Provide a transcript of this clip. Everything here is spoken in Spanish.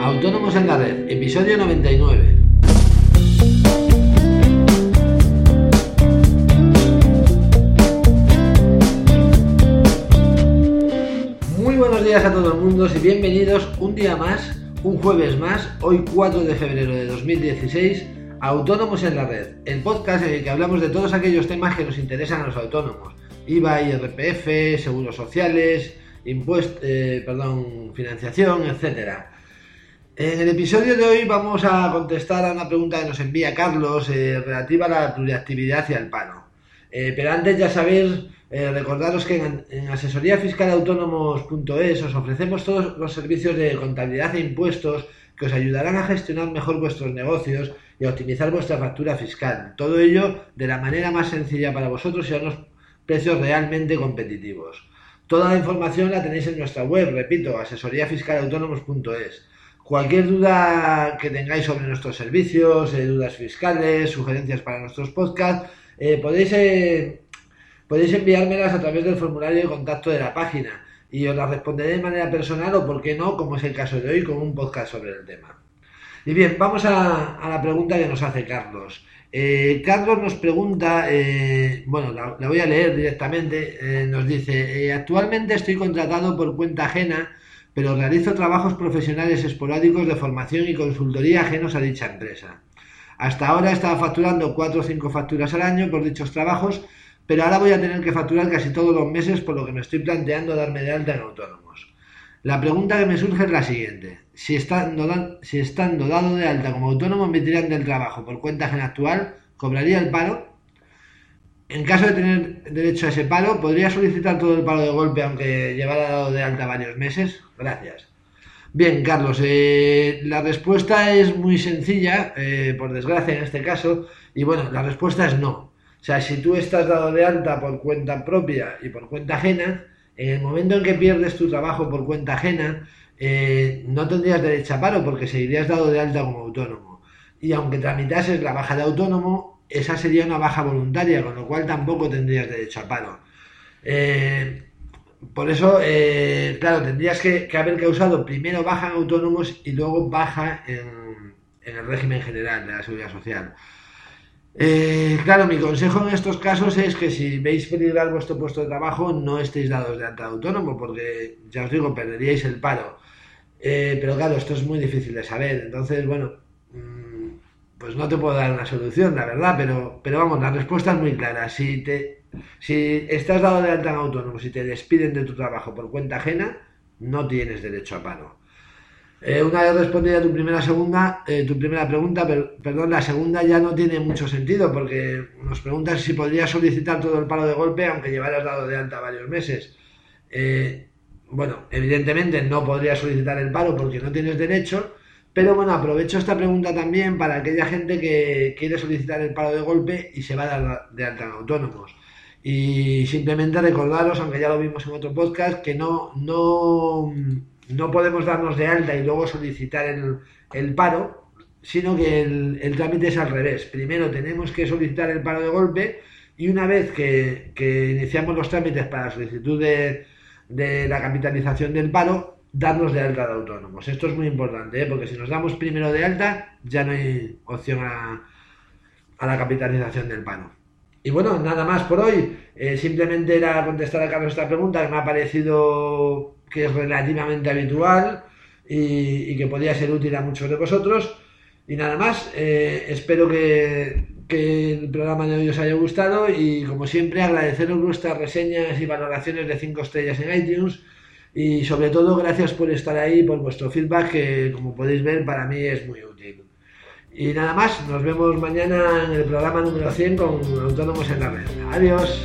Autónomos en la Red, episodio 99. Muy buenos días a todo el mundo y bienvenidos un día más, un jueves más, hoy 4 de febrero de 2016, a Autónomos en la Red, el podcast en el que hablamos de todos aquellos temas que nos interesan a los autónomos. IVA, IRPF, seguros sociales, impuestos, eh, perdón, financiación, etcétera. En el episodio de hoy vamos a contestar a una pregunta que nos envía Carlos eh, relativa a la pluriactividad y al paro. Eh, pero antes ya sabéis, eh, recordaros que en, en asesoríafiscalautónomos.es os ofrecemos todos los servicios de contabilidad e impuestos que os ayudarán a gestionar mejor vuestros negocios y a optimizar vuestra factura fiscal. Todo ello de la manera más sencilla para vosotros y a unos precios realmente competitivos. Toda la información la tenéis en nuestra web, repito, asesoríafiscalautónomos.es. Cualquier duda que tengáis sobre nuestros servicios, eh, dudas fiscales, sugerencias para nuestros podcasts, eh, podéis, eh, podéis enviármelas a través del formulario de contacto de la página y os las responderé de manera personal o, por qué no, como es el caso de hoy, con un podcast sobre el tema. Y bien, vamos a la pregunta que nos hace Carlos. Eh, Carlos nos pregunta, eh, bueno, la, voy a leer directamente, eh, nos dice, actualmente estoy contratado por cuenta ajena pero realizo trabajos profesionales esporádicos de formación y consultoría ajenos a dicha empresa. Hasta ahora estaba facturando 4 o 5 facturas al año por dichos trabajos, pero ahora voy a tener que facturar casi todos los meses por lo que me estoy planteando darme de alta en autónomos. La pregunta que me surge es la siguiente. Si estando, si estando dado de alta como autónomo me tiran del trabajo por cuenta ajena actual, ¿cobraría el paro? En caso de tener derecho a ese paro, ¿podría solicitar todo el paro de golpe aunque llevara dado de alta varios meses? Gracias. Bien, Carlos, eh, la respuesta es muy sencilla, eh, por desgracia en este caso, y bueno, la respuesta es no. O sea, si tú estás dado de alta por cuenta propia y por cuenta ajena, en el momento en que pierdes tu trabajo por cuenta ajena, eh, no tendrías derecho a paro porque seguirías dado de alta como autónomo. Y aunque tramitases la baja de autónomo, esa sería una baja voluntaria, con lo cual tampoco tendrías derecho a paro. Eh, por eso, eh, claro, tendrías que, haber causado primero baja en autónomos y luego baja en el régimen general de la seguridad social. Eh, claro, mi consejo en estos casos es que si veis peligrar vuestro puesto de trabajo, no estéis dados de alta autónomo, porque ya os digo, perderíais el paro. Eh, pero claro, esto es muy difícil de saber. Entonces, bueno, pues no te puedo dar una solución, la verdad, pero, pero vamos, la respuesta es muy clara. Si, te, si estás dado de alta en autónomo, si te despiden de tu trabajo por cuenta ajena, no tienes derecho a paro. Eh, una vez respondida tu primera, segunda, eh, tu primera pregunta, per, perdón, la segunda ya no tiene mucho sentido porque nos preguntas si podrías solicitar todo el paro de golpe aunque llevaras dado de alta varios meses. Eh, bueno, evidentemente no podrías solicitar el paro porque no tienes derecho, pero bueno, aprovecho esta pregunta también para aquella gente que quiere solicitar el paro de golpe y se va a de alta en autónomos. Y simplemente recordaros, aunque ya lo vimos en otro podcast, que no, no, no podemos darnos de alta y luego solicitar el, el paro, sino que el, el, trámite es al revés. Primero tenemos que solicitar el paro de golpe y una vez que, que iniciamos los trámites para la solicitud de, de la capitalización del paro, darnos de alta de autónomos. Esto es muy importante, ¿eh? porque si nos damos primero de alta, ya no hay opción a, a la capitalización del paro. Y bueno, nada más por hoy. Eh, simplemente era contestar a Carlos esta pregunta que me ha parecido que es relativamente habitual y, que podría ser útil a muchos de vosotros. Y nada más, eh, espero que, que, el programa de hoy os haya gustado y como siempre agradeceros vuestras reseñas y valoraciones de 5 estrellas en iTunes y sobre todo gracias por estar ahí, por vuestro feedback que como podéis ver para mí es muy útil. Y nada más, nos vemos mañana en el programa número 100 con Autónomos en la Red. Adiós.